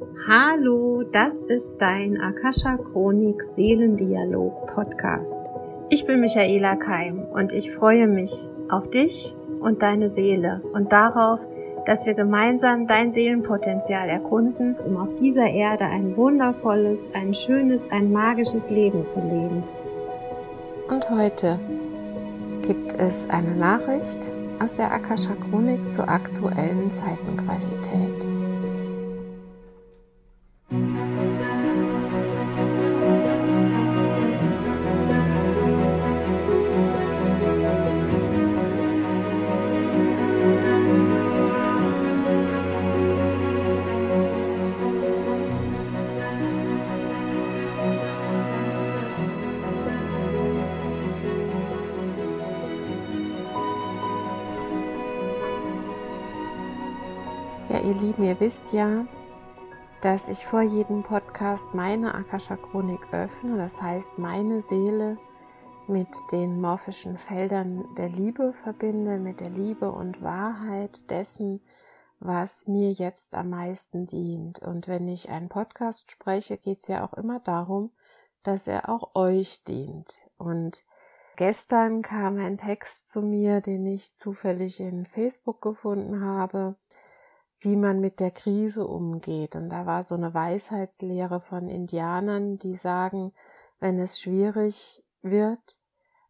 Hallo, das ist dein Akasha Chronik Seelendialog Podcast. Ich bin Michaela Keim und ich freue mich auf dich und deine Seele und darauf, dass wir gemeinsam dein Seelenpotenzial erkunden, um auf dieser Erde ein wundervolles, ein schönes, ein magisches Leben zu leben. Und heute gibt es eine Nachricht aus der Akasha Chronik zur aktuellen Zeitenqualität. Wisst ja, dass ich vor jedem Podcast meine Akasha Chronik öffne, das heißt meine Seele mit den morphischen Feldern der Liebe verbinde, mit der Liebe und Wahrheit dessen, was mir jetzt am meisten dient. Und wenn ich einen Podcast spreche, geht es ja auch immer darum, dass er auch euch dient. Und gestern kam ein Text zu mir, den ich zufällig in Facebook gefunden habe wie man mit der Krise umgeht. Und da war so eine Weisheitslehre von Indianern, die sagen, wenn es schwierig wird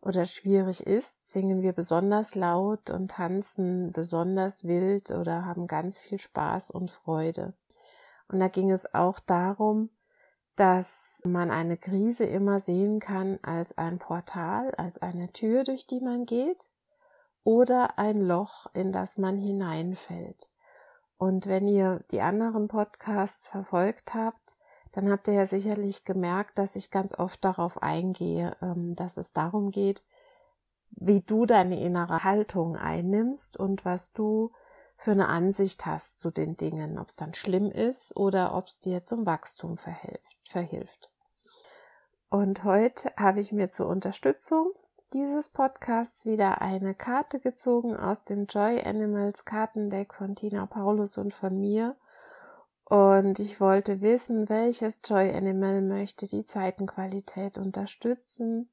oder schwierig ist, singen wir besonders laut und tanzen besonders wild oder haben ganz viel Spaß und Freude. Und da ging es auch darum, dass man eine Krise immer sehen kann als ein Portal, als eine Tür, durch die man geht, oder ein Loch, in das man hineinfällt. Und wenn ihr die anderen Podcasts verfolgt habt, dann habt ihr ja sicherlich gemerkt, dass ich ganz oft darauf eingehe, ähm, dass es darum geht, wie du deine innere Haltung einnimmst und was du für eine Ansicht hast zu den Dingen, ob es dann schlimm ist oder ob es dir zum Wachstum verhilft. Und heute habe ich mir zur Unterstützung dieses Podcasts wieder eine Karte gezogen aus dem Joy Animals Kartendeck von Tina Paulus und von mir. Und ich wollte wissen, welches Joy Animal möchte die Zeitenqualität unterstützen.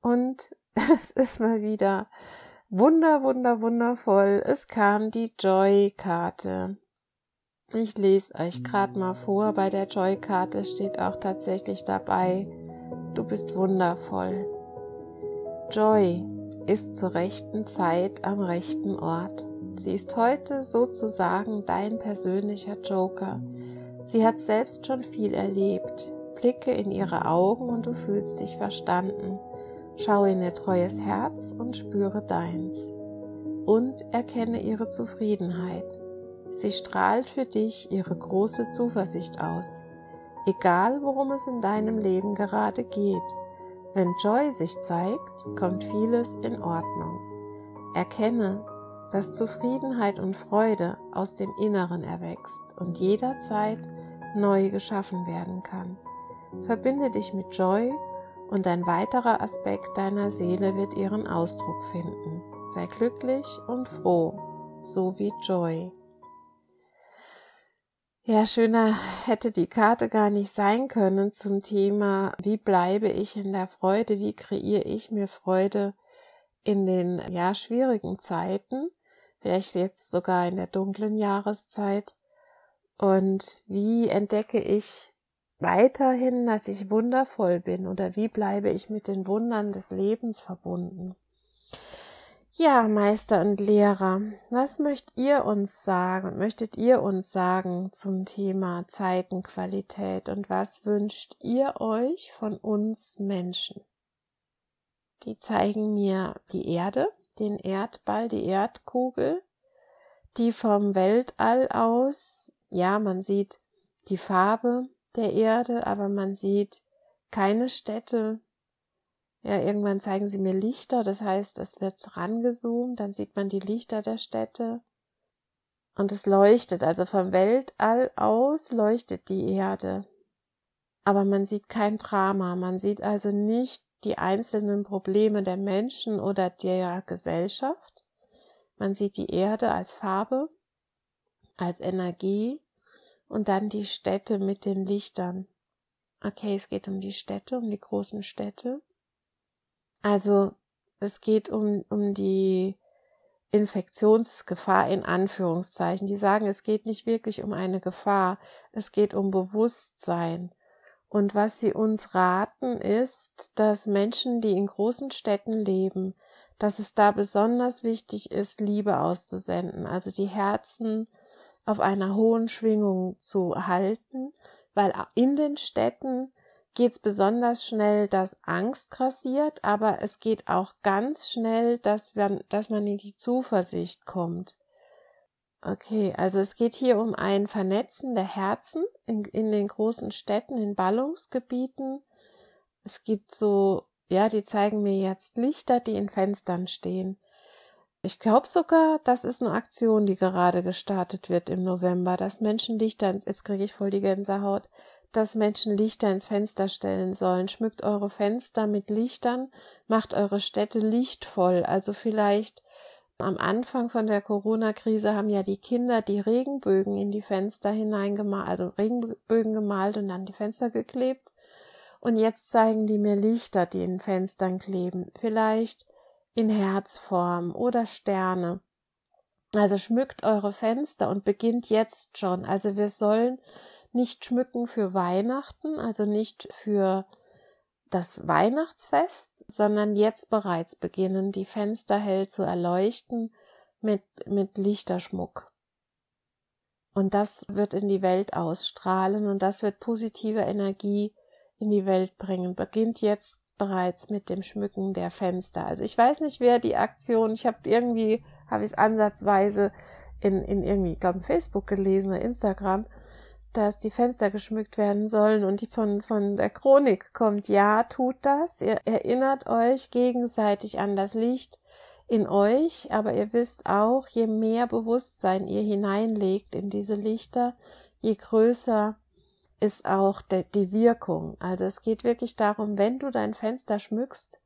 Und es ist mal wieder wunder, wunder, wundervoll. Es kam die Joy-Karte. Ich lese euch gerade mal vor. Bei der Joy-Karte steht auch tatsächlich dabei, du bist wundervoll. Joy ist zur rechten Zeit am rechten Ort. Sie ist heute sozusagen dein persönlicher Joker. Sie hat selbst schon viel erlebt. Blicke in ihre Augen und du fühlst dich verstanden. Schau in ihr treues Herz und spüre deins. Und erkenne ihre Zufriedenheit. Sie strahlt für dich ihre große Zuversicht aus. Egal worum es in deinem Leben gerade geht, wenn Joy sich zeigt, kommt vieles in Ordnung. Erkenne, dass Zufriedenheit und Freude aus dem Inneren erwächst und jederzeit neu geschaffen werden kann. Verbinde dich mit Joy und ein weiterer Aspekt deiner Seele wird ihren Ausdruck finden. Sei glücklich und froh, so wie Joy. Ja, schöner hätte die Karte gar nicht sein können zum Thema, wie bleibe ich in der Freude, wie kreiere ich mir Freude in den ja schwierigen Zeiten, vielleicht jetzt sogar in der dunklen Jahreszeit und wie entdecke ich weiterhin, dass ich wundervoll bin oder wie bleibe ich mit den Wundern des Lebens verbunden. Ja, Meister und Lehrer, was möchtet ihr uns sagen möchtet ihr uns sagen zum Thema Zeitenqualität und was wünscht ihr euch von uns Menschen? Die zeigen mir die Erde, den Erdball, die Erdkugel, die vom Weltall aus, ja, man sieht die Farbe der Erde, aber man sieht keine Städte, ja, irgendwann zeigen sie mir Lichter, das heißt, es wird rangezoomt, dann sieht man die Lichter der Städte und es leuchtet, also vom Weltall aus leuchtet die Erde. Aber man sieht kein Drama, man sieht also nicht die einzelnen Probleme der Menschen oder der Gesellschaft. Man sieht die Erde als Farbe, als Energie und dann die Städte mit den Lichtern. Okay, es geht um die Städte, um die großen Städte. Also es geht um, um die Infektionsgefahr in Anführungszeichen. Die sagen, es geht nicht wirklich um eine Gefahr, es geht um Bewusstsein. Und was sie uns raten, ist, dass Menschen, die in großen Städten leben, dass es da besonders wichtig ist, Liebe auszusenden, also die Herzen auf einer hohen Schwingung zu halten, weil in den Städten geht es besonders schnell, dass Angst grassiert, aber es geht auch ganz schnell, dass, wir, dass man in die Zuversicht kommt. Okay, also es geht hier um ein Vernetzen der Herzen in, in den großen Städten, in Ballungsgebieten. Es gibt so, ja, die zeigen mir jetzt Lichter, die in Fenstern stehen. Ich glaube sogar, das ist eine Aktion, die gerade gestartet wird im November, dass Menschen Lichter, jetzt kriege ich voll die Gänsehaut, dass Menschen Lichter ins Fenster stellen sollen. Schmückt eure Fenster mit Lichtern, macht eure Städte lichtvoll. Also vielleicht am Anfang von der Corona-Krise haben ja die Kinder die Regenbögen in die Fenster hineingemalt, also Regenbögen gemalt und dann die Fenster geklebt. Und jetzt zeigen die mir Lichter, die in Fenstern kleben. Vielleicht in Herzform oder Sterne. Also schmückt eure Fenster und beginnt jetzt schon. Also wir sollen nicht schmücken für Weihnachten, also nicht für das Weihnachtsfest, sondern jetzt bereits beginnen, die Fenster hell zu erleuchten mit, mit Lichterschmuck. Und das wird in die Welt ausstrahlen und das wird positive Energie in die Welt bringen. Beginnt jetzt bereits mit dem Schmücken der Fenster. Also ich weiß nicht, wer die Aktion, ich habe irgendwie, habe ich es ansatzweise in, in irgendwie, glaube, Facebook gelesen oder Instagram, dass die Fenster geschmückt werden sollen und die von, von der Chronik kommt, ja, tut das. Ihr erinnert euch gegenseitig an das Licht in euch, aber ihr wisst auch, je mehr Bewusstsein ihr hineinlegt in diese Lichter, je größer ist auch de, die Wirkung. Also es geht wirklich darum, wenn du dein Fenster schmückst,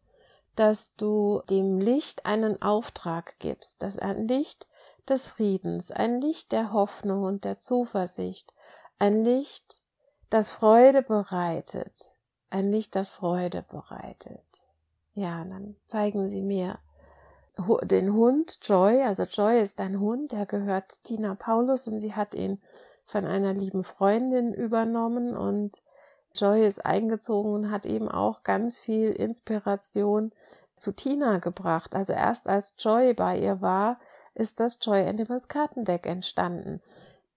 dass du dem Licht einen Auftrag gibst, dass ein Licht des Friedens, ein Licht der Hoffnung und der Zuversicht, ein Licht, das Freude bereitet, ein Licht, das Freude bereitet. Ja, dann zeigen sie mir den Hund Joy, also Joy ist ein Hund, der gehört Tina Paulus und sie hat ihn von einer lieben Freundin übernommen und Joy ist eingezogen und hat eben auch ganz viel Inspiration zu Tina gebracht. Also erst als Joy bei ihr war, ist das Joy Animals Kartendeck entstanden.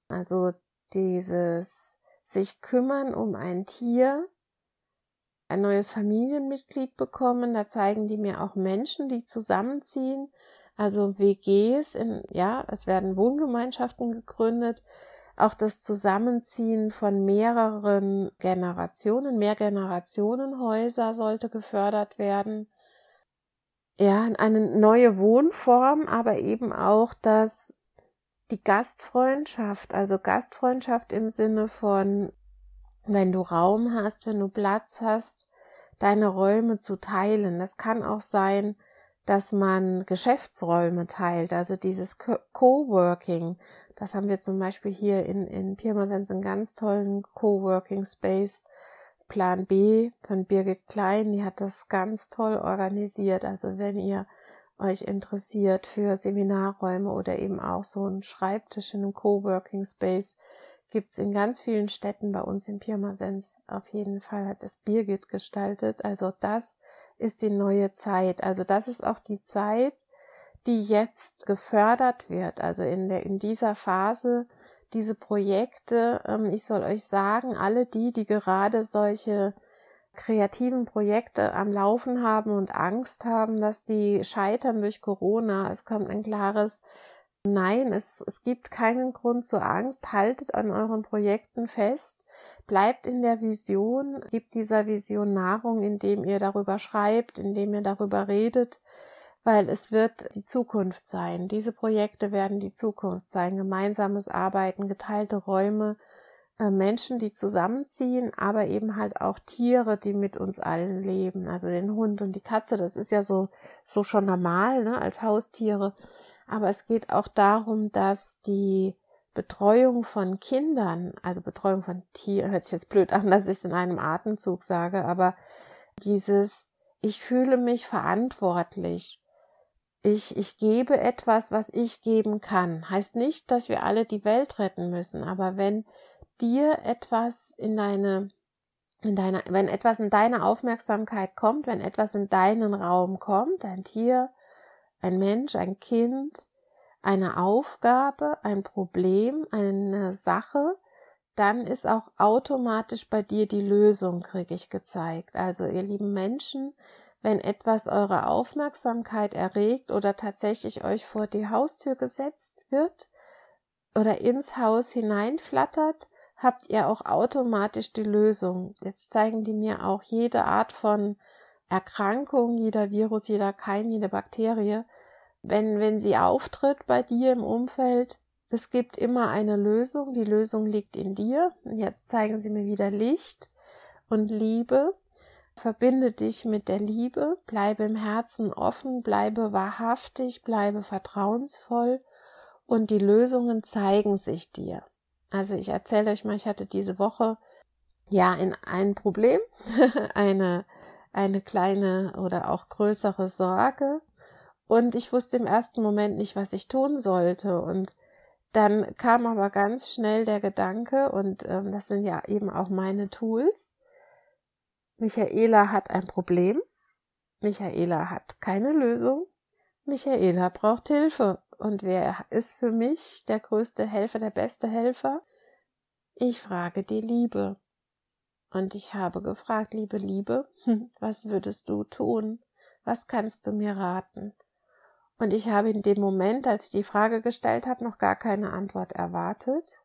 Also dieses sich kümmern um ein Tier, ein neues Familienmitglied bekommen. Da zeigen die mir auch Menschen, die zusammenziehen. Also WGs in, ja, es werden Wohngemeinschaften gegründet, auch das Zusammenziehen von mehreren Generationen, mehr Generationenhäuser sollte gefördert werden. Ja, eine neue Wohnform, aber eben auch das, die Gastfreundschaft, also Gastfreundschaft im Sinne von, wenn du Raum hast, wenn du Platz hast, deine Räume zu teilen. Das kann auch sein, dass man Geschäftsräume teilt, also dieses Coworking, das haben wir zum Beispiel hier in, in Pirmasens einen ganz tollen Coworking Space. Plan B von Birgit Klein, die hat das ganz toll organisiert. Also wenn ihr euch interessiert für Seminarräume oder eben auch so einen Schreibtisch in einem Coworking Space, gibt's in ganz vielen Städten bei uns in Pirmasens. Auf jeden Fall hat das Birgit gestaltet. Also das ist die neue Zeit. Also das ist auch die Zeit, die jetzt gefördert wird, also in der, in dieser Phase, diese Projekte, ähm, ich soll euch sagen, alle die, die gerade solche kreativen Projekte am Laufen haben und Angst haben, dass die scheitern durch Corona, es kommt ein klares Nein, es, es gibt keinen Grund zur Angst. Haltet an euren Projekten fest. Bleibt in der Vision. Gebt dieser Vision Nahrung, indem ihr darüber schreibt, indem ihr darüber redet weil es wird die Zukunft sein. Diese Projekte werden die Zukunft sein. Gemeinsames Arbeiten, geteilte Räume, Menschen, die zusammenziehen, aber eben halt auch Tiere, die mit uns allen leben. Also den Hund und die Katze, das ist ja so, so schon normal, ne, als Haustiere. Aber es geht auch darum, dass die Betreuung von Kindern, also Betreuung von Tieren, hört sich jetzt blöd an, dass ich es in einem Atemzug sage, aber dieses, ich fühle mich verantwortlich. Ich, ich gebe etwas, was ich geben kann. Heißt nicht, dass wir alle die Welt retten müssen, aber wenn dir etwas in deine, in deine, wenn etwas in deine Aufmerksamkeit kommt, wenn etwas in deinen Raum kommt, ein Tier, ein Mensch, ein Kind, eine Aufgabe, ein Problem, eine Sache, dann ist auch automatisch bei dir die Lösung, kriege ich gezeigt. Also ihr lieben Menschen, wenn etwas eure Aufmerksamkeit erregt oder tatsächlich euch vor die Haustür gesetzt wird oder ins Haus hineinflattert, habt ihr auch automatisch die Lösung. Jetzt zeigen die mir auch jede Art von Erkrankung, jeder Virus, jeder Keim, jede Bakterie, wenn, wenn sie auftritt bei dir im Umfeld, es gibt immer eine Lösung. Die Lösung liegt in dir. Jetzt zeigen sie mir wieder Licht und Liebe. Verbinde dich mit der Liebe, bleibe im Herzen offen, bleibe wahrhaftig, bleibe vertrauensvoll und die Lösungen zeigen sich dir. Also ich erzähle euch mal, ich hatte diese Woche ja in ein Problem, eine, eine kleine oder auch größere Sorge und ich wusste im ersten Moment nicht, was ich tun sollte. Und dann kam aber ganz schnell der Gedanke, und ähm, das sind ja eben auch meine Tools. Michaela hat ein Problem. Michaela hat keine Lösung. Michaela braucht Hilfe. Und wer ist für mich der größte Helfer, der beste Helfer? Ich frage die Liebe. Und ich habe gefragt, liebe Liebe, was würdest du tun? Was kannst du mir raten? Und ich habe in dem Moment, als ich die Frage gestellt habe, noch gar keine Antwort erwartet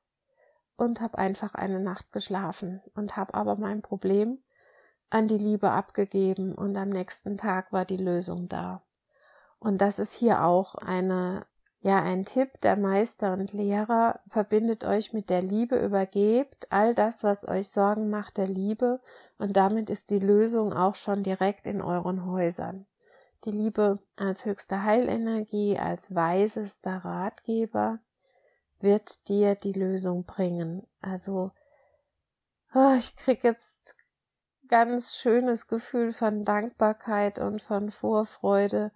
und habe einfach eine Nacht geschlafen und habe aber mein Problem an die Liebe abgegeben und am nächsten Tag war die Lösung da. Und das ist hier auch eine, ja, ein Tipp der Meister und Lehrer. Verbindet euch mit der Liebe, übergebt all das, was euch Sorgen macht, der Liebe und damit ist die Lösung auch schon direkt in euren Häusern die Liebe als höchste Heilenergie, als weisester Ratgeber wird dir die Lösung bringen. Also, oh, ich krieg jetzt ganz schönes Gefühl von Dankbarkeit und von Vorfreude.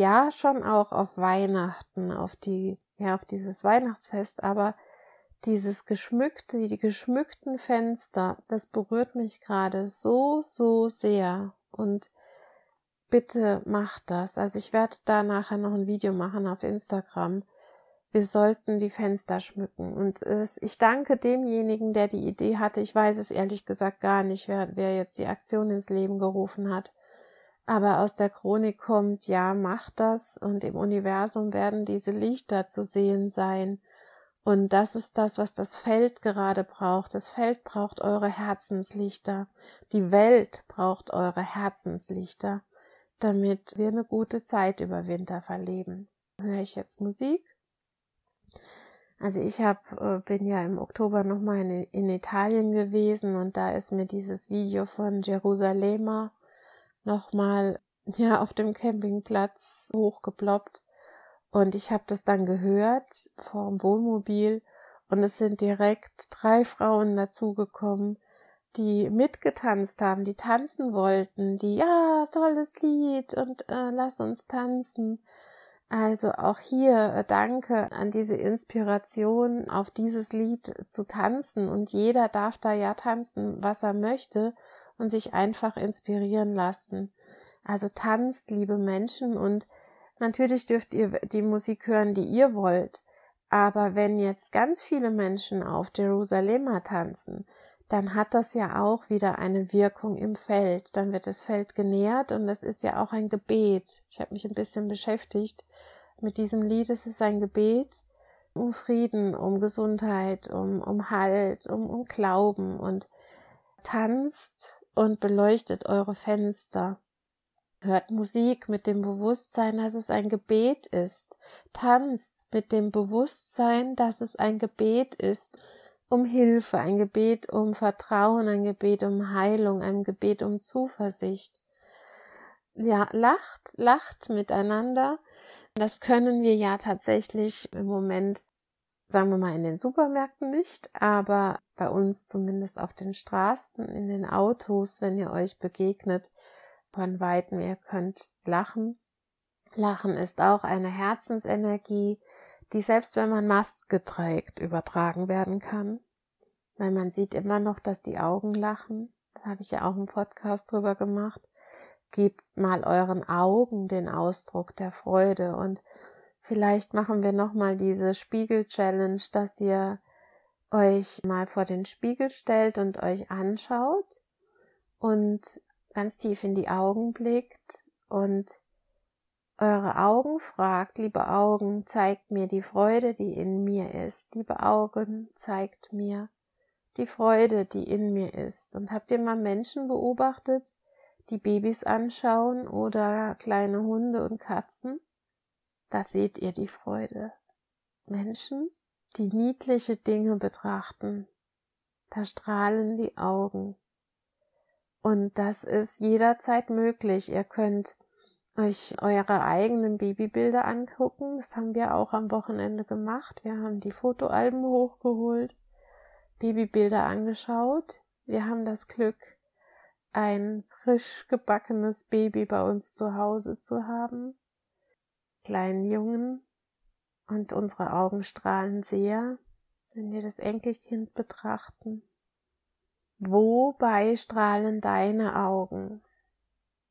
Ja, schon auch auf Weihnachten, auf die, ja, auf dieses Weihnachtsfest, aber dieses geschmückte, die geschmückten Fenster, das berührt mich gerade so, so sehr. Und bitte macht das. Also ich werde da nachher noch ein Video machen auf Instagram. Wir sollten die Fenster schmücken. Und es, ich danke demjenigen, der die Idee hatte. Ich weiß es ehrlich gesagt gar nicht, wer, wer jetzt die Aktion ins Leben gerufen hat. Aber aus der Chronik kommt, ja, macht das und im Universum werden diese Lichter zu sehen sein. Und das ist das, was das Feld gerade braucht. Das Feld braucht eure Herzenslichter. Die Welt braucht eure Herzenslichter damit wir eine gute Zeit über Winter verleben. Höre ich jetzt Musik? Also ich hab, äh, bin ja im Oktober nochmal in, in Italien gewesen und da ist mir dieses Video von Jerusalem nochmal ja auf dem Campingplatz hochgeploppt. Und ich habe das dann gehört vom Wohnmobil und es sind direkt drei Frauen dazugekommen, die mitgetanzt haben, die tanzen wollten, die ja, tolles Lied und äh, lass uns tanzen. Also auch hier äh, danke an diese Inspiration, auf dieses Lied zu tanzen. Und jeder darf da ja tanzen, was er möchte und sich einfach inspirieren lassen. Also tanzt, liebe Menschen und natürlich dürft ihr die Musik hören, die ihr wollt. Aber wenn jetzt ganz viele Menschen auf Jerusalem tanzen, dann hat das ja auch wieder eine Wirkung im Feld. Dann wird das Feld genährt und es ist ja auch ein Gebet. Ich habe mich ein bisschen beschäftigt mit diesem Lied. Es ist ein Gebet um Frieden, um Gesundheit, um, um Halt, um, um Glauben und tanzt und beleuchtet eure Fenster. Hört Musik mit dem Bewusstsein, dass es ein Gebet ist. Tanzt mit dem Bewusstsein, dass es ein Gebet ist um Hilfe, ein Gebet um Vertrauen, ein Gebet um Heilung, ein Gebet um Zuversicht. Ja, lacht, lacht miteinander. Das können wir ja tatsächlich im Moment sagen wir mal in den Supermärkten nicht, aber bei uns zumindest auf den Straßen, in den Autos, wenn ihr euch begegnet, von Weitem, ihr könnt lachen. Lachen ist auch eine Herzensenergie, die selbst wenn man Maske trägt, übertragen werden kann. Weil man sieht immer noch, dass die Augen lachen. Da habe ich ja auch einen Podcast drüber gemacht. Gebt mal euren Augen den Ausdruck der Freude und Vielleicht machen wir nochmal diese Spiegel-Challenge, dass ihr euch mal vor den Spiegel stellt und euch anschaut und ganz tief in die Augen blickt und eure Augen fragt, liebe Augen, zeigt mir die Freude, die in mir ist. Liebe Augen, zeigt mir die Freude, die in mir ist. Und habt ihr mal Menschen beobachtet, die Babys anschauen oder kleine Hunde und Katzen? Da seht ihr die Freude. Menschen, die niedliche Dinge betrachten, da strahlen die Augen. Und das ist jederzeit möglich. Ihr könnt euch eure eigenen Babybilder angucken. Das haben wir auch am Wochenende gemacht. Wir haben die Fotoalben hochgeholt, Babybilder angeschaut. Wir haben das Glück, ein frisch gebackenes Baby bei uns zu Hause zu haben kleinen Jungen und unsere Augen strahlen sehr, wenn wir das Enkelkind betrachten. Wobei strahlen deine Augen?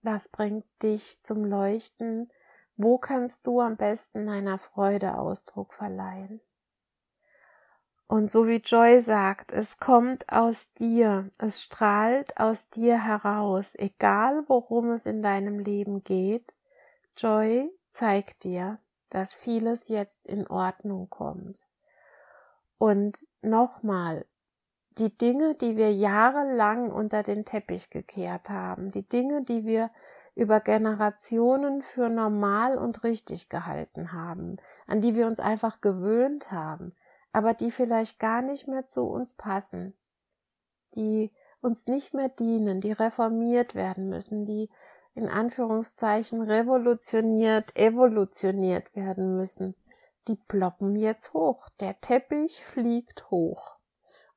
Was bringt dich zum Leuchten? Wo kannst du am besten meiner Freude Ausdruck verleihen? Und so wie Joy sagt, es kommt aus dir, es strahlt aus dir heraus, egal worum es in deinem Leben geht. Joy zeigt dir, dass vieles jetzt in Ordnung kommt. Und nochmal, die Dinge, die wir jahrelang unter den Teppich gekehrt haben, die Dinge, die wir über Generationen für normal und richtig gehalten haben, an die wir uns einfach gewöhnt haben, aber die vielleicht gar nicht mehr zu uns passen, die uns nicht mehr dienen, die reformiert werden müssen, die in Anführungszeichen revolutioniert, evolutioniert werden müssen. Die ploppen jetzt hoch. Der Teppich fliegt hoch.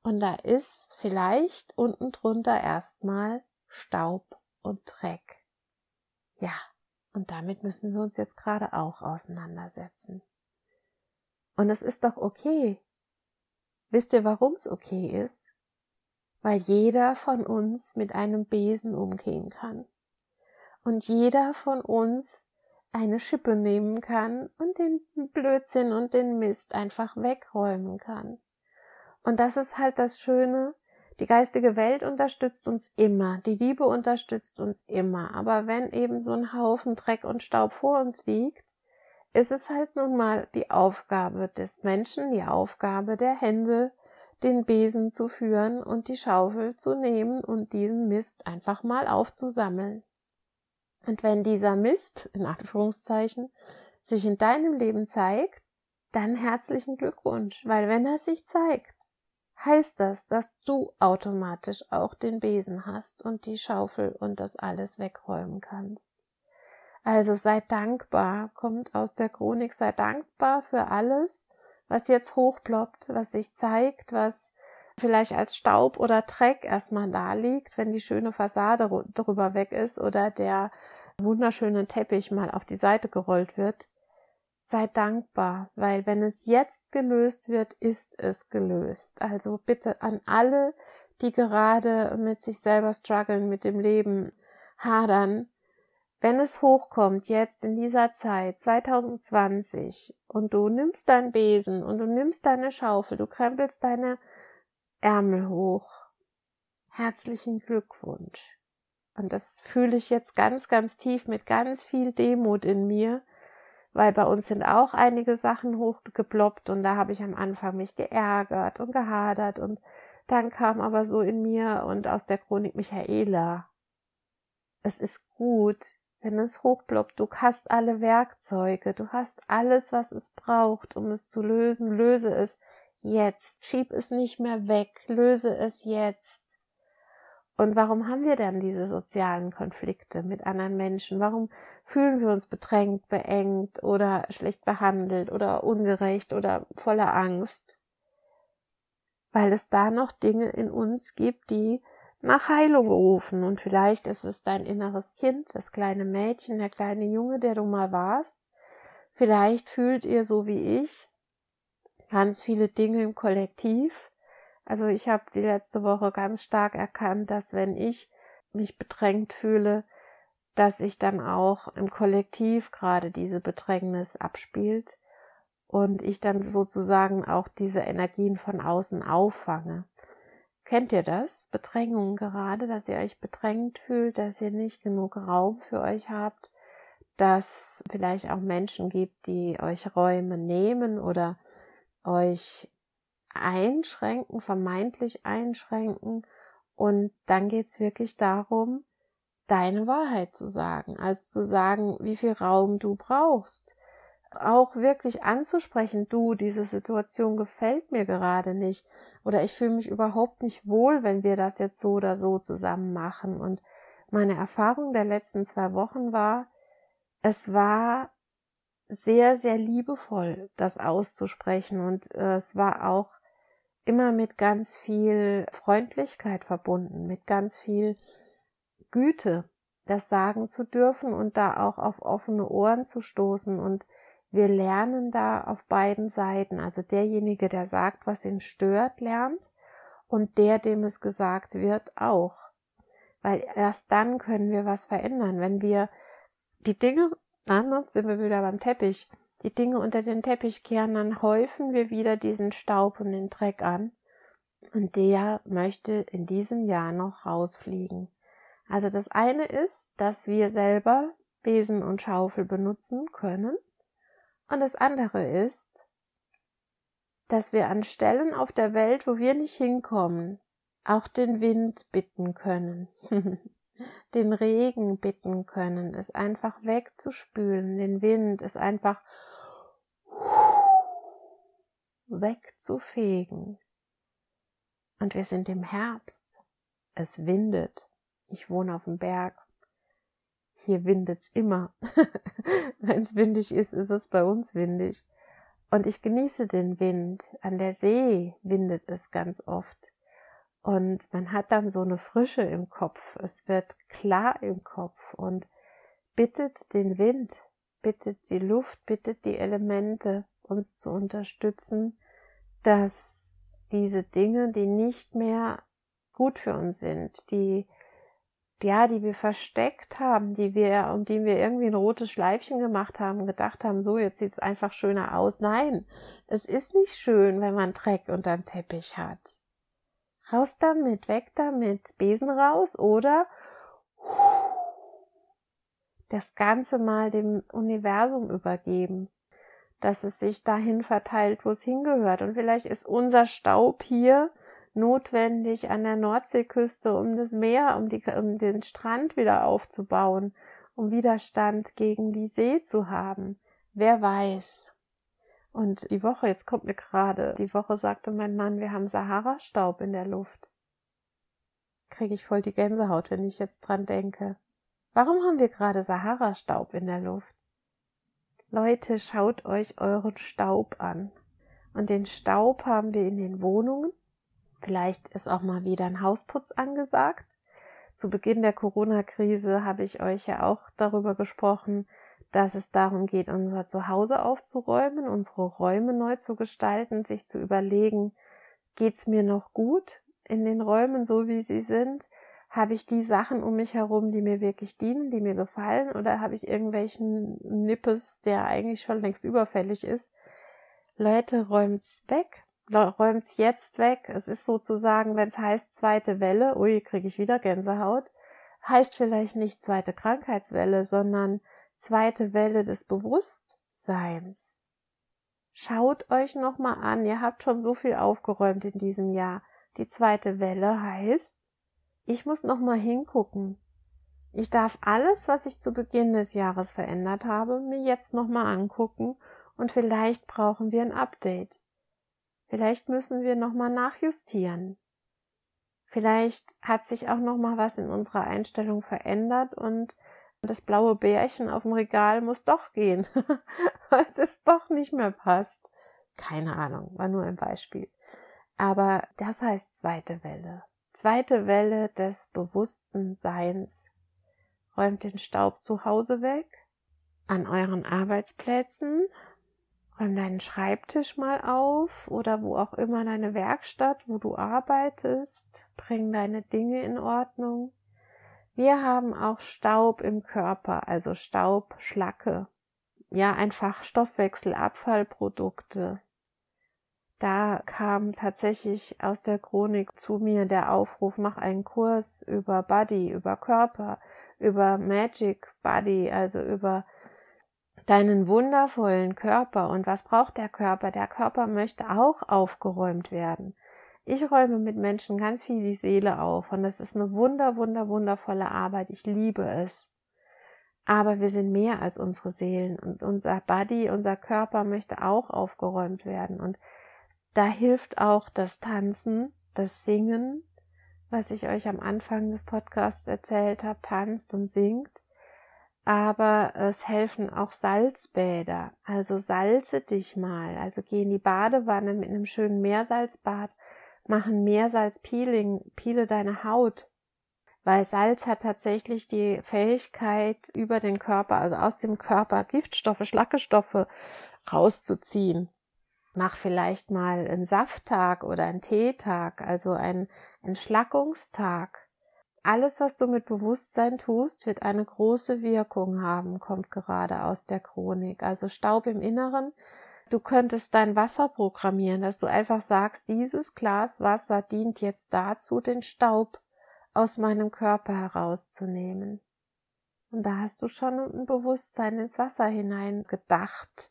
Und da ist vielleicht unten drunter erstmal Staub und Dreck. Ja, und damit müssen wir uns jetzt gerade auch auseinandersetzen. Und es ist doch okay. Wisst ihr, warum es okay ist? Weil jeder von uns mit einem Besen umgehen kann und jeder von uns eine Schippe nehmen kann und den Blödsinn und den Mist einfach wegräumen kann. Und das ist halt das Schöne, die geistige Welt unterstützt uns immer, die Liebe unterstützt uns immer, aber wenn eben so ein Haufen Dreck und Staub vor uns liegt, ist es halt nun mal die Aufgabe des Menschen, die Aufgabe der Hände, den Besen zu führen und die Schaufel zu nehmen und diesen Mist einfach mal aufzusammeln. Und wenn dieser Mist, in Anführungszeichen, sich in deinem Leben zeigt, dann herzlichen Glückwunsch, weil wenn er sich zeigt, heißt das, dass du automatisch auch den Besen hast und die Schaufel und das alles wegräumen kannst. Also sei dankbar, kommt aus der Chronik, sei dankbar für alles, was jetzt hochploppt, was sich zeigt, was vielleicht als Staub oder Dreck erstmal da liegt, wenn die schöne Fassade drüber weg ist oder der wunderschöne Teppich mal auf die Seite gerollt wird. Sei dankbar, weil wenn es jetzt gelöst wird, ist es gelöst. Also bitte an alle, die gerade mit sich selber strugglen, mit dem Leben hadern, wenn es hochkommt, jetzt in dieser Zeit, 2020, und du nimmst deinen Besen und du nimmst deine Schaufel, du krempelst deine Ärmel hoch. Herzlichen Glückwunsch. Und das fühle ich jetzt ganz, ganz tief mit ganz viel Demut in mir, weil bei uns sind auch einige Sachen hochgeploppt und da habe ich am Anfang mich geärgert und gehadert und dann kam aber so in mir und aus der Chronik Michaela. Es ist gut, wenn es hochploppt. Du hast alle Werkzeuge, du hast alles, was es braucht, um es zu lösen. Löse es jetzt. Schieb es nicht mehr weg. Löse es jetzt. Und warum haben wir dann diese sozialen Konflikte mit anderen Menschen? Warum fühlen wir uns bedrängt, beengt oder schlecht behandelt oder ungerecht oder voller Angst? Weil es da noch Dinge in uns gibt, die nach Heilung rufen. Und vielleicht ist es dein inneres Kind, das kleine Mädchen, der kleine Junge, der du mal warst. Vielleicht fühlt ihr so wie ich ganz viele Dinge im Kollektiv also ich habe die letzte Woche ganz stark erkannt, dass wenn ich mich bedrängt fühle, dass ich dann auch im Kollektiv gerade diese Bedrängnis abspielt und ich dann sozusagen auch diese Energien von außen auffange. Kennt ihr das? Bedrängung gerade, dass ihr euch bedrängt fühlt, dass ihr nicht genug Raum für euch habt, dass vielleicht auch Menschen gibt, die euch Räume nehmen oder euch einschränken, vermeintlich einschränken. Und dann geht's wirklich darum, deine Wahrheit zu sagen, also zu sagen, wie viel Raum du brauchst. Auch wirklich anzusprechen, du, diese Situation gefällt mir gerade nicht oder ich fühle mich überhaupt nicht wohl, wenn wir das jetzt so oder so zusammen machen. Und meine Erfahrung der letzten zwei Wochen war, es war sehr, sehr liebevoll, das auszusprechen und äh, es war auch immer mit ganz viel Freundlichkeit verbunden, mit ganz viel Güte, das sagen zu dürfen und da auch auf offene Ohren zu stoßen. Und wir lernen da auf beiden Seiten. Also derjenige, der sagt, was ihn stört, lernt und der, dem es gesagt wird, auch. Weil erst dann können wir was verändern. Wenn wir die Dinge, dann sind wir wieder beim Teppich, die Dinge unter den Teppich kehren, dann häufen wir wieder diesen Staub und den Dreck an. Und der möchte in diesem Jahr noch rausfliegen. Also das eine ist, dass wir selber Besen und Schaufel benutzen können. Und das andere ist, dass wir an Stellen auf der Welt, wo wir nicht hinkommen, auch den Wind bitten können, den Regen bitten können, es einfach wegzuspülen, den Wind, es einfach wegzufegen. Und wir sind im Herbst. Es windet. Ich wohne auf dem Berg. Hier windet's immer. Wenn es windig ist, ist es bei uns windig. Und ich genieße den Wind. An der See windet es ganz oft. Und man hat dann so eine Frische im Kopf. Es wird klar im Kopf und bittet den Wind, bittet die Luft, bittet die Elemente, uns zu unterstützen, dass diese Dinge, die nicht mehr gut für uns sind, die ja, die wir versteckt haben, die wir, um die wir irgendwie ein rotes Schleifchen gemacht haben, gedacht haben, so, jetzt sieht's einfach schöner aus. Nein, es ist nicht schön, wenn man Dreck unterm Teppich hat. Raus damit, weg damit, Besen raus oder das Ganze mal dem Universum übergeben dass es sich dahin verteilt, wo es hingehört. Und vielleicht ist unser Staub hier notwendig an der Nordseeküste, um das Meer, um, die, um den Strand wieder aufzubauen, um Widerstand gegen die See zu haben. Wer weiß. Und die Woche, jetzt kommt mir gerade, die Woche sagte mein Mann, wir haben Sahara-Staub in der Luft. Kriege ich voll die Gänsehaut, wenn ich jetzt dran denke. Warum haben wir gerade Sahara-Staub in der Luft? Leute, schaut euch euren Staub an. Und den Staub haben wir in den Wohnungen. Vielleicht ist auch mal wieder ein Hausputz angesagt. Zu Beginn der Corona-Krise habe ich euch ja auch darüber gesprochen, dass es darum geht, unser Zuhause aufzuräumen, unsere Räume neu zu gestalten, sich zu überlegen, geht's mir noch gut in den Räumen, so wie sie sind? Habe ich die Sachen um mich herum, die mir wirklich dienen, die mir gefallen, oder habe ich irgendwelchen Nippes, der eigentlich schon längst überfällig ist? Leute, räumt's weg. Räumt's jetzt weg. Es ist sozusagen, wenn es heißt zweite Welle, ui, kriege ich wieder Gänsehaut, heißt vielleicht nicht zweite Krankheitswelle, sondern zweite Welle des Bewusstseins. Schaut euch nochmal an, ihr habt schon so viel aufgeräumt in diesem Jahr. Die zweite Welle heißt, ich muss noch mal hingucken. Ich darf alles, was ich zu Beginn des Jahres verändert habe, mir jetzt noch mal angucken und vielleicht brauchen wir ein Update. Vielleicht müssen wir noch mal nachjustieren. Vielleicht hat sich auch noch mal was in unserer Einstellung verändert und das blaue Bärchen auf dem Regal muss doch gehen, weil es doch nicht mehr passt. Keine Ahnung, war nur ein Beispiel. Aber das heißt zweite Welle. Zweite Welle des bewussten Seins. Räumt den Staub zu Hause weg, an euren Arbeitsplätzen, räum deinen Schreibtisch mal auf oder wo auch immer deine Werkstatt, wo du arbeitest, bring deine Dinge in Ordnung wir haben auch Staub im Körper, also Staub, Schlacke. Ja, einfach Stoffwechselabfallprodukte. Da kam tatsächlich aus der Chronik zu mir der Aufruf, mach einen Kurs über Body, über Körper, über Magic Body, also über deinen wundervollen Körper. Und was braucht der Körper? Der Körper möchte auch aufgeräumt werden. Ich räume mit Menschen ganz viel die Seele auf und das ist eine wunder, wunder, wundervolle Arbeit. Ich liebe es. Aber wir sind mehr als unsere Seelen und unser Body, unser Körper möchte auch aufgeräumt werden und da hilft auch das Tanzen, das Singen, was ich euch am Anfang des Podcasts erzählt habe, tanzt und singt. Aber es helfen auch Salzbäder. Also salze dich mal. Also geh in die Badewanne mit einem schönen Meersalzbad machen Meersalzpeeling, peele deine Haut, weil Salz hat tatsächlich die Fähigkeit, über den Körper, also aus dem Körper Giftstoffe, Schlackestoffe rauszuziehen. Mach vielleicht mal einen Safttag oder einen Teetag, also einen Entschlackungstag. Alles, was du mit Bewusstsein tust, wird eine große Wirkung haben, kommt gerade aus der Chronik. Also Staub im Inneren Du könntest dein Wasser programmieren, dass du einfach sagst, dieses Glas Wasser dient jetzt dazu, den Staub aus meinem Körper herauszunehmen. Und da hast du schon ein Bewusstsein ins Wasser hinein gedacht,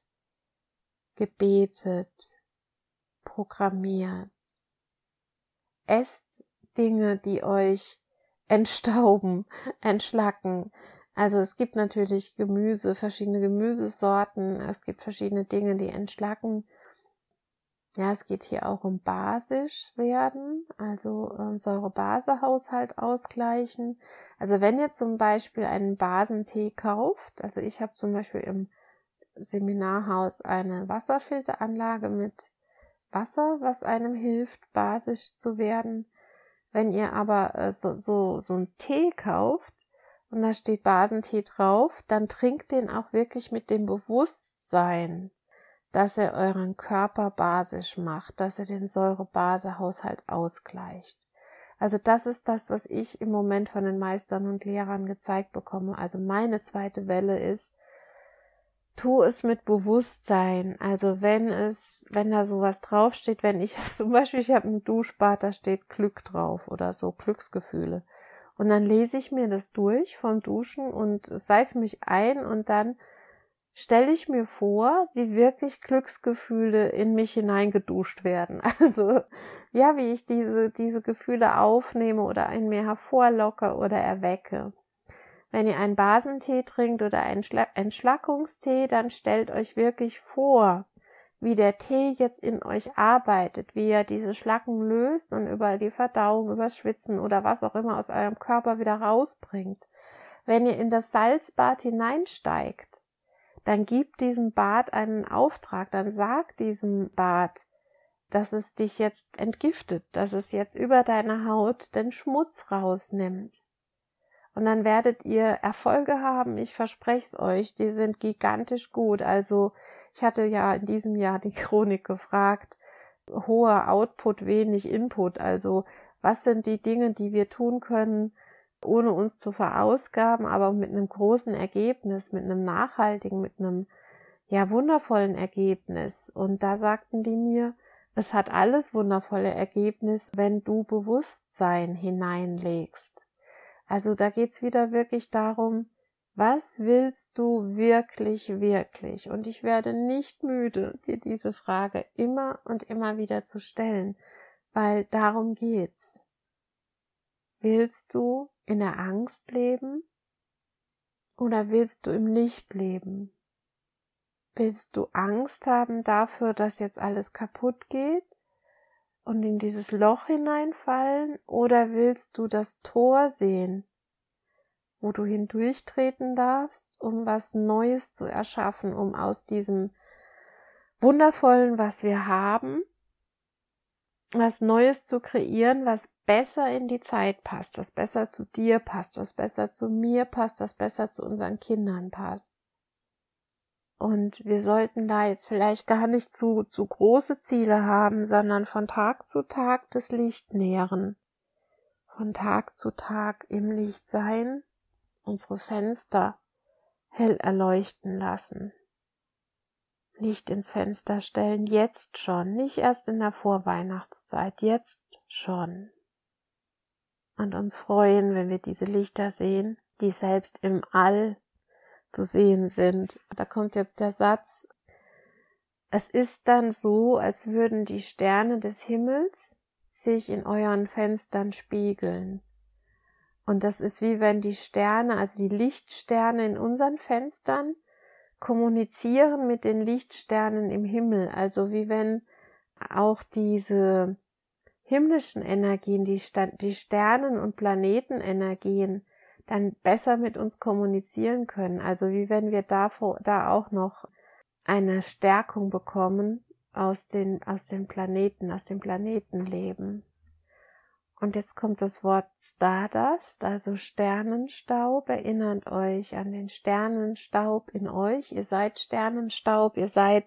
gebetet, programmiert. Esst Dinge, die euch entstauben, entschlacken, also es gibt natürlich Gemüse, verschiedene Gemüsesorten, es gibt verschiedene Dinge, die entschlacken. Ja, es geht hier auch um basisch werden, also ähm, Säure-Base-Haushalt ausgleichen. Also wenn ihr zum Beispiel einen Basentee kauft, also ich habe zum Beispiel im Seminarhaus eine Wasserfilteranlage mit Wasser, was einem hilft, basisch zu werden. Wenn ihr aber äh, so, so, so einen Tee kauft, und da steht Basentee drauf, dann trinkt den auch wirklich mit dem Bewusstsein, dass er euren Körper basisch macht, dass er den Säure-Base-Haushalt ausgleicht. Also das ist das, was ich im Moment von den Meistern und Lehrern gezeigt bekomme. Also meine zweite Welle ist, tu es mit Bewusstsein. Also wenn es, wenn da sowas draufsteht, wenn ich es zum Beispiel, ich habe ein Duschbad, da steht Glück drauf oder so, Glücksgefühle. Und dann lese ich mir das durch vom Duschen und seife mich ein und dann stelle ich mir vor, wie wirklich Glücksgefühle in mich hineingeduscht werden. Also, ja, wie ich diese, diese Gefühle aufnehme oder in mir hervorlocke oder erwecke. Wenn ihr einen Basentee trinkt oder einen Entschlackungstee, dann stellt euch wirklich vor, wie der Tee jetzt in euch arbeitet, wie er diese Schlacken löst und über die Verdauung, übers Schwitzen oder was auch immer aus eurem Körper wieder rausbringt. Wenn ihr in das Salzbad hineinsteigt, dann gibt diesem Bad einen Auftrag, dann sagt diesem Bad, dass es dich jetzt entgiftet, dass es jetzt über deine Haut den Schmutz rausnimmt. Und dann werdet ihr Erfolge haben, ich verspreche es euch, die sind gigantisch gut. Also ich hatte ja in diesem Jahr die Chronik gefragt, hoher Output, wenig Input. Also was sind die Dinge, die wir tun können, ohne uns zu verausgaben, aber mit einem großen Ergebnis, mit einem nachhaltigen, mit einem ja wundervollen Ergebnis. Und da sagten die mir, es hat alles wundervolle Ergebnis, wenn du Bewusstsein hineinlegst. Also da geht's wieder wirklich darum, was willst du wirklich, wirklich? Und ich werde nicht müde, dir diese Frage immer und immer wieder zu stellen, weil darum geht's. Willst du in der Angst leben? Oder willst du im Licht leben? Willst du Angst haben dafür, dass jetzt alles kaputt geht? Und in dieses Loch hineinfallen oder willst du das Tor sehen, wo du hindurchtreten darfst, um was Neues zu erschaffen, um aus diesem Wundervollen, was wir haben, was Neues zu kreieren, was besser in die Zeit passt, was besser zu dir passt, was besser zu mir passt, was besser zu unseren Kindern passt. Und wir sollten da jetzt vielleicht gar nicht zu, zu große Ziele haben, sondern von Tag zu Tag das Licht nähren. Von Tag zu Tag im Licht sein, unsere Fenster hell erleuchten lassen. Licht ins Fenster stellen, jetzt schon, nicht erst in der Vorweihnachtszeit, jetzt schon. Und uns freuen, wenn wir diese Lichter sehen, die selbst im All zu sehen sind. Da kommt jetzt der Satz, es ist dann so, als würden die Sterne des Himmels sich in euren Fenstern spiegeln. Und das ist wie wenn die Sterne, also die Lichtsterne in unseren Fenstern kommunizieren mit den Lichtsternen im Himmel. Also wie wenn auch diese himmlischen Energien, die, Sternen- und Planetenenergien dann besser mit uns kommunizieren können. Also wie wenn wir davor, da auch noch eine Stärkung bekommen aus den, aus den Planeten, aus dem Planetenleben. Und jetzt kommt das Wort Stardust, also Sternenstaub. Erinnert euch an den Sternenstaub in euch. Ihr seid Sternenstaub, ihr seid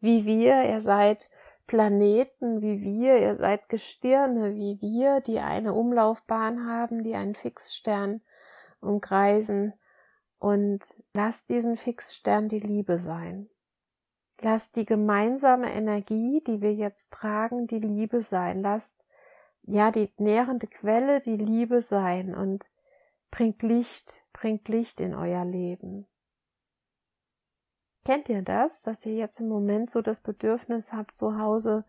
wie wir, ihr seid Planeten wie wir, ihr seid Gestirne wie wir, die eine Umlaufbahn haben, die einen Fixstern umkreisen und lass diesen Fixstern die Liebe sein. Lass die gemeinsame Energie, die wir jetzt tragen, die Liebe sein. Lasst ja die nährende Quelle die Liebe sein und bringt Licht, bringt Licht in euer Leben. Kennt ihr das, dass ihr jetzt im Moment so das Bedürfnis habt, zu Hause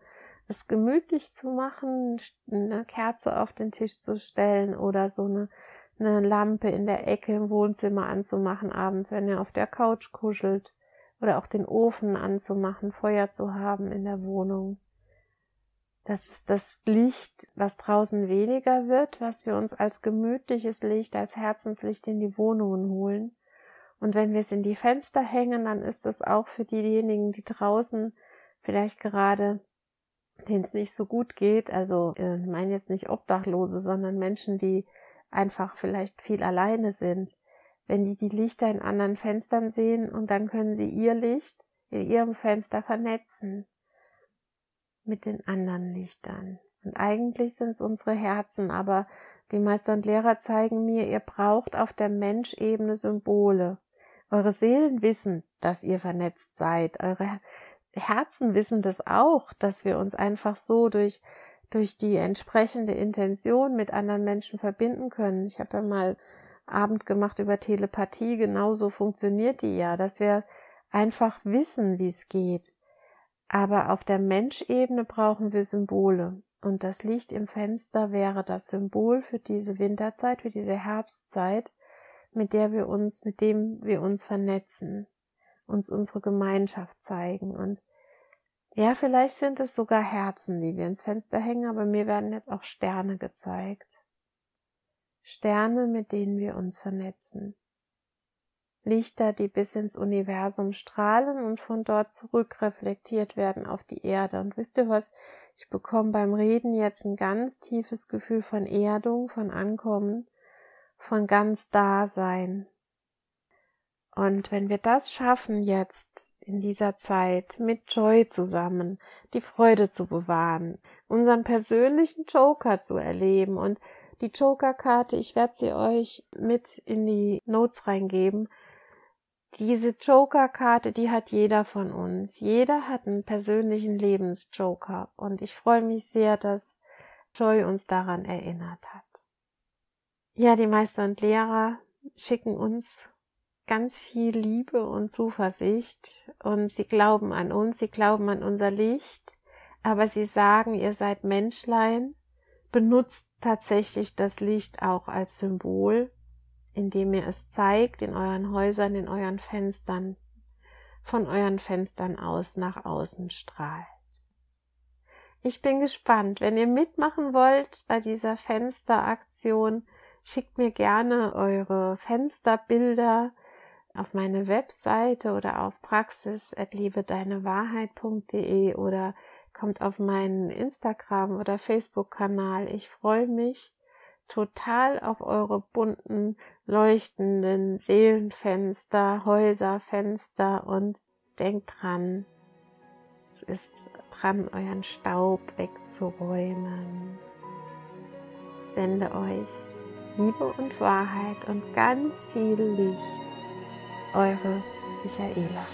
es gemütlich zu machen, eine Kerze auf den Tisch zu stellen oder so eine eine Lampe in der Ecke im Wohnzimmer anzumachen abends, wenn ihr auf der Couch kuschelt oder auch den Ofen anzumachen, Feuer zu haben in der Wohnung. Das ist das Licht, was draußen weniger wird, was wir uns als gemütliches Licht, als Herzenslicht in die Wohnungen holen. Und wenn wir es in die Fenster hängen, dann ist das auch für diejenigen, die draußen vielleicht gerade, denen es nicht so gut geht, also äh, ich meine jetzt nicht Obdachlose, sondern Menschen, die einfach vielleicht viel alleine sind, wenn die die Lichter in anderen Fenstern sehen und dann können sie ihr Licht in ihrem Fenster vernetzen mit den anderen Lichtern. Und eigentlich sind es unsere Herzen, aber die Meister und Lehrer zeigen mir, ihr braucht auf der Menschebene Symbole. Eure Seelen wissen, dass ihr vernetzt seid. Eure Herzen wissen das auch, dass wir uns einfach so durch durch die entsprechende Intention mit anderen Menschen verbinden können. Ich habe ja mal Abend gemacht über Telepathie, genauso funktioniert die ja, dass wir einfach wissen, wie es geht. Aber auf der Menschebene brauchen wir Symbole. Und das Licht im Fenster wäre das Symbol für diese Winterzeit, für diese Herbstzeit, mit der wir uns, mit dem wir uns vernetzen, uns unsere Gemeinschaft zeigen. Und ja, vielleicht sind es sogar Herzen, die wir ins Fenster hängen, aber mir werden jetzt auch Sterne gezeigt. Sterne, mit denen wir uns vernetzen. Lichter, die bis ins Universum strahlen und von dort zurück reflektiert werden auf die Erde. Und wisst ihr was? Ich bekomme beim Reden jetzt ein ganz tiefes Gefühl von Erdung, von Ankommen, von ganz Dasein. Und wenn wir das schaffen jetzt, in dieser Zeit mit Joy zusammen die Freude zu bewahren, unseren persönlichen Joker zu erleben und die Joker-Karte, ich werde sie euch mit in die Notes reingeben. Diese Joker-Karte, die hat jeder von uns. Jeder hat einen persönlichen Lebensjoker und ich freue mich sehr, dass Joy uns daran erinnert hat. Ja, die Meister und Lehrer schicken uns ganz viel Liebe und Zuversicht und sie glauben an uns, sie glauben an unser Licht, aber sie sagen, ihr seid Menschlein, benutzt tatsächlich das Licht auch als Symbol, indem ihr es zeigt in euren Häusern, in euren Fenstern, von euren Fenstern aus nach außen strahlt. Ich bin gespannt. Wenn ihr mitmachen wollt bei dieser Fensteraktion, schickt mir gerne eure Fensterbilder auf meine Webseite oder auf praxis.liebedeinewahrheit.de oder kommt auf meinen Instagram oder Facebook-Kanal. Ich freue mich total auf eure bunten, leuchtenden Seelenfenster, Häuserfenster und denkt dran, es ist dran, euren Staub wegzuräumen. Ich sende euch Liebe und Wahrheit und ganz viel Licht. 我也会一直以来